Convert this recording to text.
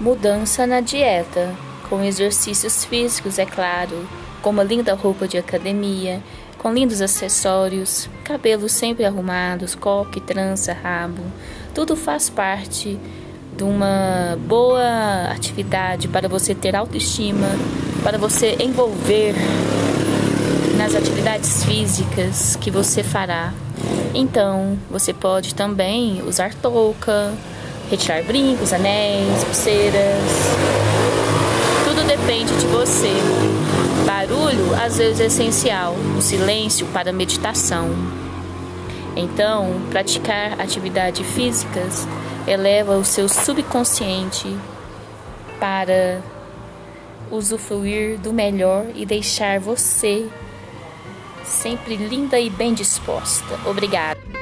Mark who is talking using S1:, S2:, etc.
S1: Mudança na dieta, com exercícios físicos, é claro, com uma linda roupa de academia, com lindos acessórios, cabelos sempre arrumados, coque, trança, rabo. Tudo faz parte de uma boa atividade para você ter autoestima, para você envolver nas atividades físicas que você fará. Então, você pode também usar touca, retirar brincos, anéis, pulseiras. Tudo depende de você. Barulho às vezes é essencial, o silêncio para a meditação. Então, praticar atividades físicas eleva o seu subconsciente para usufruir do melhor e deixar você sempre linda e bem disposta. Obrigada.